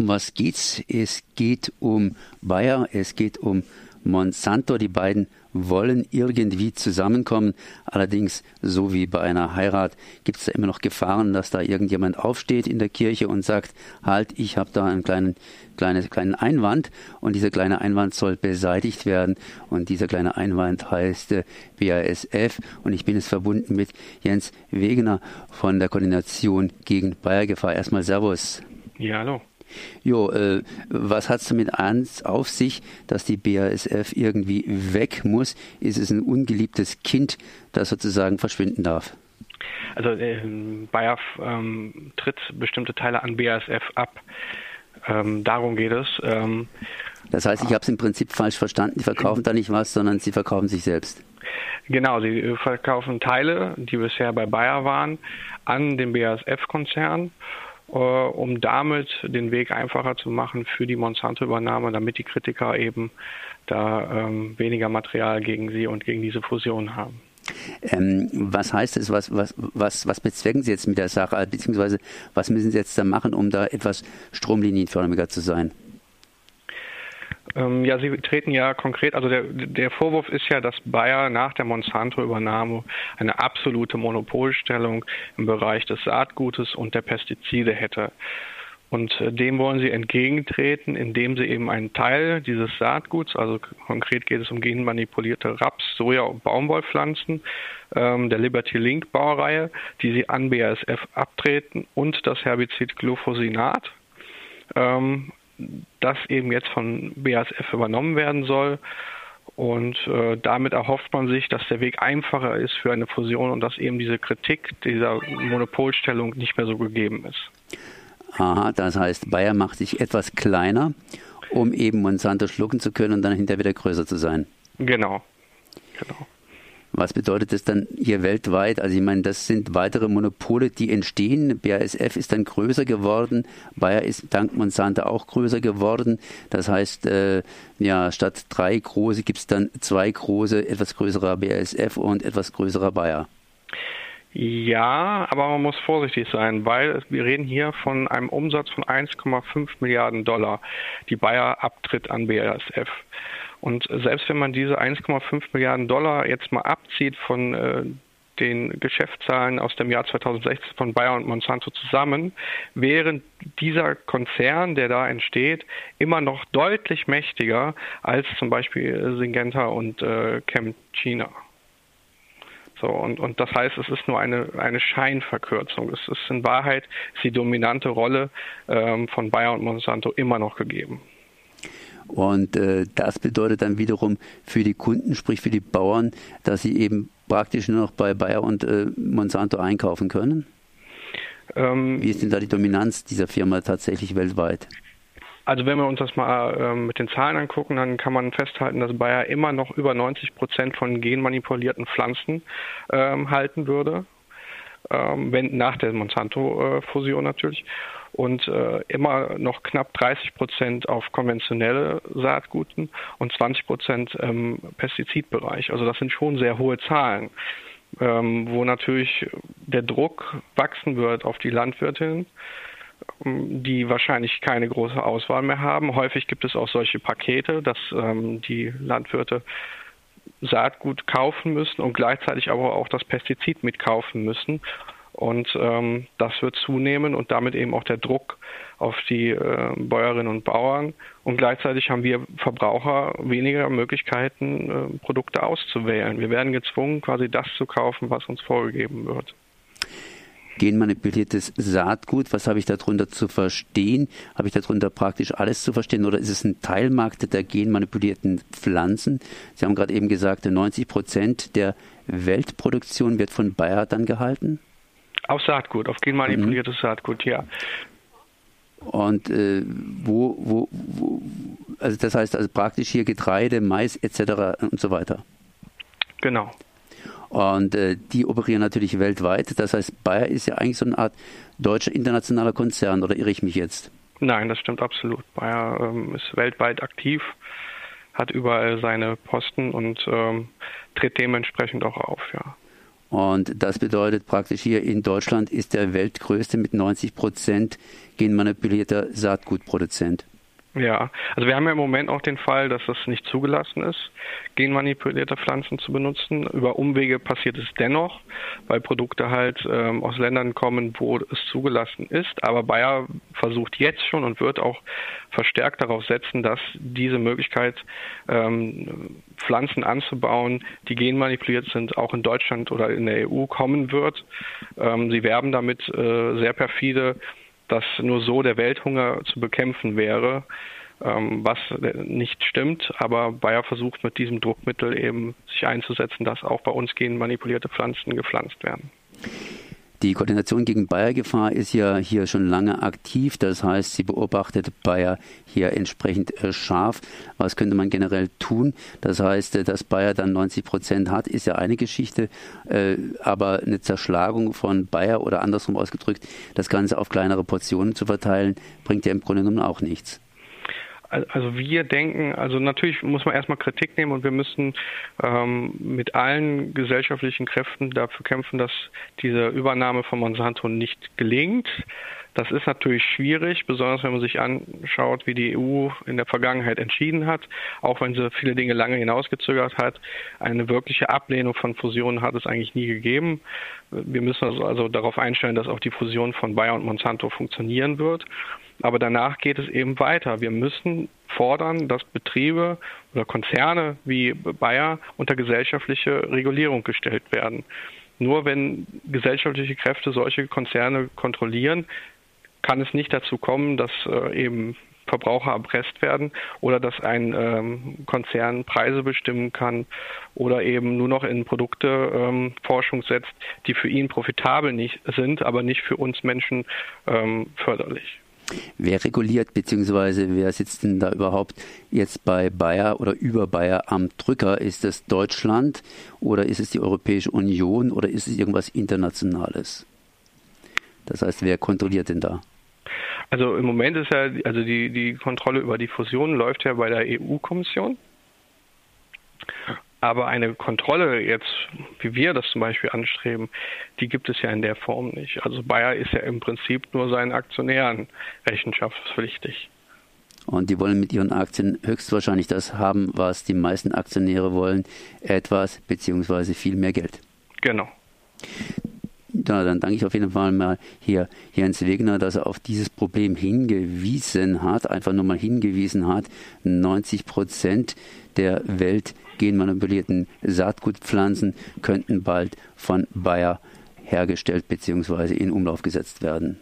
Um was geht's? Es geht um Bayer, es geht um Monsanto. Die beiden wollen irgendwie zusammenkommen. Allerdings, so wie bei einer Heirat, gibt es da immer noch Gefahren, dass da irgendjemand aufsteht in der Kirche und sagt, halt, ich habe da einen kleinen, kleinen, kleinen Einwand und dieser kleine Einwand soll beseitigt werden. Und dieser kleine Einwand heißt äh, BASF und ich bin jetzt verbunden mit Jens Wegener von der Koordination gegen Bayergefahr. Erstmal Servus. Ja, hallo. Jo, äh, was hat es damit auf sich, dass die BASF irgendwie weg muss? Ist es ein ungeliebtes Kind, das sozusagen verschwinden darf? Also äh, Bayer ähm, tritt bestimmte Teile an BASF ab. Ähm, darum geht es. Ähm, das heißt, ich habe es im Prinzip falsch verstanden. Die verkaufen da nicht was, sondern sie verkaufen sich selbst. Genau, sie verkaufen Teile, die bisher bei Bayer waren, an den BASF-Konzern äh, um damit den Weg einfacher zu machen für die Monsanto-Übernahme, damit die Kritiker eben da ähm, weniger Material gegen sie und gegen diese Fusion haben. Ähm, was heißt es, was, was, was, was bezwecken Sie jetzt mit der Sache, beziehungsweise was müssen Sie jetzt da machen, um da etwas stromlinienförmiger zu sein? Ähm, ja, Sie treten ja konkret, also der, der Vorwurf ist ja, dass Bayer nach der Monsanto-Übernahme eine absolute Monopolstellung im Bereich des Saatgutes und der Pestizide hätte. Und äh, dem wollen sie entgegentreten, indem sie eben einen Teil dieses Saatguts, also konkret geht es um genmanipulierte Raps, Soja und Baumwollpflanzen ähm, der Liberty Link Baureihe, die sie an BASF abtreten und das Herbizid Glyphosinat ähm, das eben jetzt von BASF übernommen werden soll. Und äh, damit erhofft man sich, dass der Weg einfacher ist für eine Fusion und dass eben diese Kritik dieser Monopolstellung nicht mehr so gegeben ist. Aha, das heißt, Bayer macht sich etwas kleiner, um eben Monsanto schlucken zu können und dann hinterher wieder größer zu sein. Genau. genau. Was bedeutet das dann hier weltweit? Also ich meine, das sind weitere Monopole, die entstehen. BASF ist dann größer geworden, Bayer ist dank Monsanto auch größer geworden. Das heißt, äh, ja, statt drei große gibt es dann zwei große, etwas größerer BASF und etwas größerer Bayer. Ja, aber man muss vorsichtig sein, weil wir reden hier von einem Umsatz von 1,5 Milliarden Dollar, die Bayer abtritt an BASF. Und selbst wenn man diese 1,5 Milliarden Dollar jetzt mal abzieht von äh, den Geschäftszahlen aus dem Jahr 2016 von Bayer und Monsanto zusammen, wäre dieser Konzern, der da entsteht, immer noch deutlich mächtiger als zum Beispiel Syngenta und äh, ChemChina. So, und, und das heißt, es ist nur eine, eine Scheinverkürzung. Es ist in Wahrheit die dominante Rolle ähm, von Bayer und Monsanto immer noch gegeben. Und äh, das bedeutet dann wiederum für die Kunden, sprich für die Bauern, dass sie eben praktisch nur noch bei Bayer und äh, Monsanto einkaufen können? Ähm, Wie ist denn da die Dominanz dieser Firma tatsächlich weltweit? Also wenn wir uns das mal äh, mit den Zahlen angucken, dann kann man festhalten, dass Bayer immer noch über 90 Prozent von genmanipulierten Pflanzen ähm, halten würde, ähm, wenn nach der Monsanto-Fusion natürlich und äh, immer noch knapp 30 Prozent auf konventionelle Saatguten und 20 Prozent im Pestizidbereich. Also das sind schon sehr hohe Zahlen, ähm, wo natürlich der Druck wachsen wird auf die Landwirtinnen ähm, die wahrscheinlich keine große Auswahl mehr haben. Häufig gibt es auch solche Pakete, dass ähm, die Landwirte Saatgut kaufen müssen und gleichzeitig aber auch das Pestizid mitkaufen müssen. Und ähm, das wird zunehmen und damit eben auch der Druck auf die äh, Bäuerinnen und Bauern. Und gleichzeitig haben wir Verbraucher weniger Möglichkeiten, äh, Produkte auszuwählen. Wir werden gezwungen, quasi das zu kaufen, was uns vorgegeben wird. Genmanipuliertes Saatgut, was habe ich darunter zu verstehen? Habe ich darunter praktisch alles zu verstehen oder ist es ein Teilmarkt der genmanipulierten Pflanzen? Sie haben gerade eben gesagt, 90 Prozent der Weltproduktion wird von Bayer dann gehalten? Auf Saatgut, auf genmanipuliertes mhm. Saatgut, ja. Und äh, wo, wo, wo, also das heißt also praktisch hier Getreide, Mais etc. und so weiter. Genau. Und äh, die operieren natürlich weltweit. Das heißt, Bayer ist ja eigentlich so eine Art deutscher internationaler Konzern, oder irre ich mich jetzt? Nein, das stimmt absolut. Bayer ähm, ist weltweit aktiv, hat überall seine Posten und ähm, tritt dementsprechend auch auf, ja. Und das bedeutet praktisch hier in Deutschland ist der weltgrößte mit 90 Prozent genmanipulierter Saatgutproduzent. Ja, also wir haben ja im Moment auch den Fall, dass es nicht zugelassen ist, genmanipulierte Pflanzen zu benutzen. Über Umwege passiert es dennoch, weil Produkte halt ähm, aus Ländern kommen, wo es zugelassen ist. Aber Bayer versucht jetzt schon und wird auch verstärkt darauf setzen, dass diese Möglichkeit, ähm, Pflanzen anzubauen, die genmanipuliert sind, auch in Deutschland oder in der EU kommen wird. Ähm, sie werben damit äh, sehr perfide dass nur so der Welthunger zu bekämpfen wäre, ähm, was nicht stimmt. Aber Bayer versucht mit diesem Druckmittel eben sich einzusetzen, dass auch bei uns genmanipulierte Pflanzen gepflanzt werden. Die Koordination gegen Bayer-Gefahr ist ja hier schon lange aktiv. Das heißt, sie beobachtet Bayer hier entsprechend äh, scharf. Was könnte man generell tun? Das heißt, äh, dass Bayer dann 90 Prozent hat, ist ja eine Geschichte. Äh, aber eine Zerschlagung von Bayer oder andersrum ausgedrückt, das Ganze auf kleinere Portionen zu verteilen, bringt ja im Grunde genommen auch nichts. Also wir denken, also natürlich muss man erstmal Kritik nehmen und wir müssen ähm, mit allen gesellschaftlichen Kräften dafür kämpfen, dass diese Übernahme von Monsanto nicht gelingt. Das ist natürlich schwierig, besonders wenn man sich anschaut, wie die EU in der Vergangenheit entschieden hat, auch wenn sie viele Dinge lange hinausgezögert hat. Eine wirkliche Ablehnung von Fusionen hat es eigentlich nie gegeben. Wir müssen also, also darauf einstellen, dass auch die Fusion von Bayer und Monsanto funktionieren wird. Aber danach geht es eben weiter. Wir müssen fordern, dass Betriebe oder Konzerne wie Bayer unter gesellschaftliche Regulierung gestellt werden. Nur wenn gesellschaftliche Kräfte solche Konzerne kontrollieren, kann es nicht dazu kommen, dass äh, eben Verbraucher erpresst werden oder dass ein ähm, Konzern Preise bestimmen kann oder eben nur noch in Produkte ähm, Forschung setzt, die für ihn profitabel nicht sind, aber nicht für uns Menschen ähm, förderlich. Wer reguliert, beziehungsweise wer sitzt denn da überhaupt jetzt bei Bayer oder über Bayer am Drücker? Ist es Deutschland oder ist es die Europäische Union oder ist es irgendwas Internationales? Das heißt, wer kontrolliert denn da? Also im Moment ist ja, also die, die Kontrolle über die Fusion läuft ja bei der EU-Kommission. Aber eine Kontrolle jetzt, wie wir das zum Beispiel anstreben, die gibt es ja in der Form nicht. Also Bayer ist ja im Prinzip nur seinen Aktionären rechenschaftspflichtig. Und die wollen mit ihren Aktien höchstwahrscheinlich das haben, was die meisten Aktionäre wollen, etwas beziehungsweise viel mehr Geld. Genau. Ja, dann danke ich auf jeden Fall mal hier Jens Wegner, dass er auf dieses Problem hingewiesen hat, einfach nur mal hingewiesen hat. 90 Prozent der Welt genmanipulierten Saatgutpflanzen könnten bald von Bayer hergestellt bzw. in Umlauf gesetzt werden.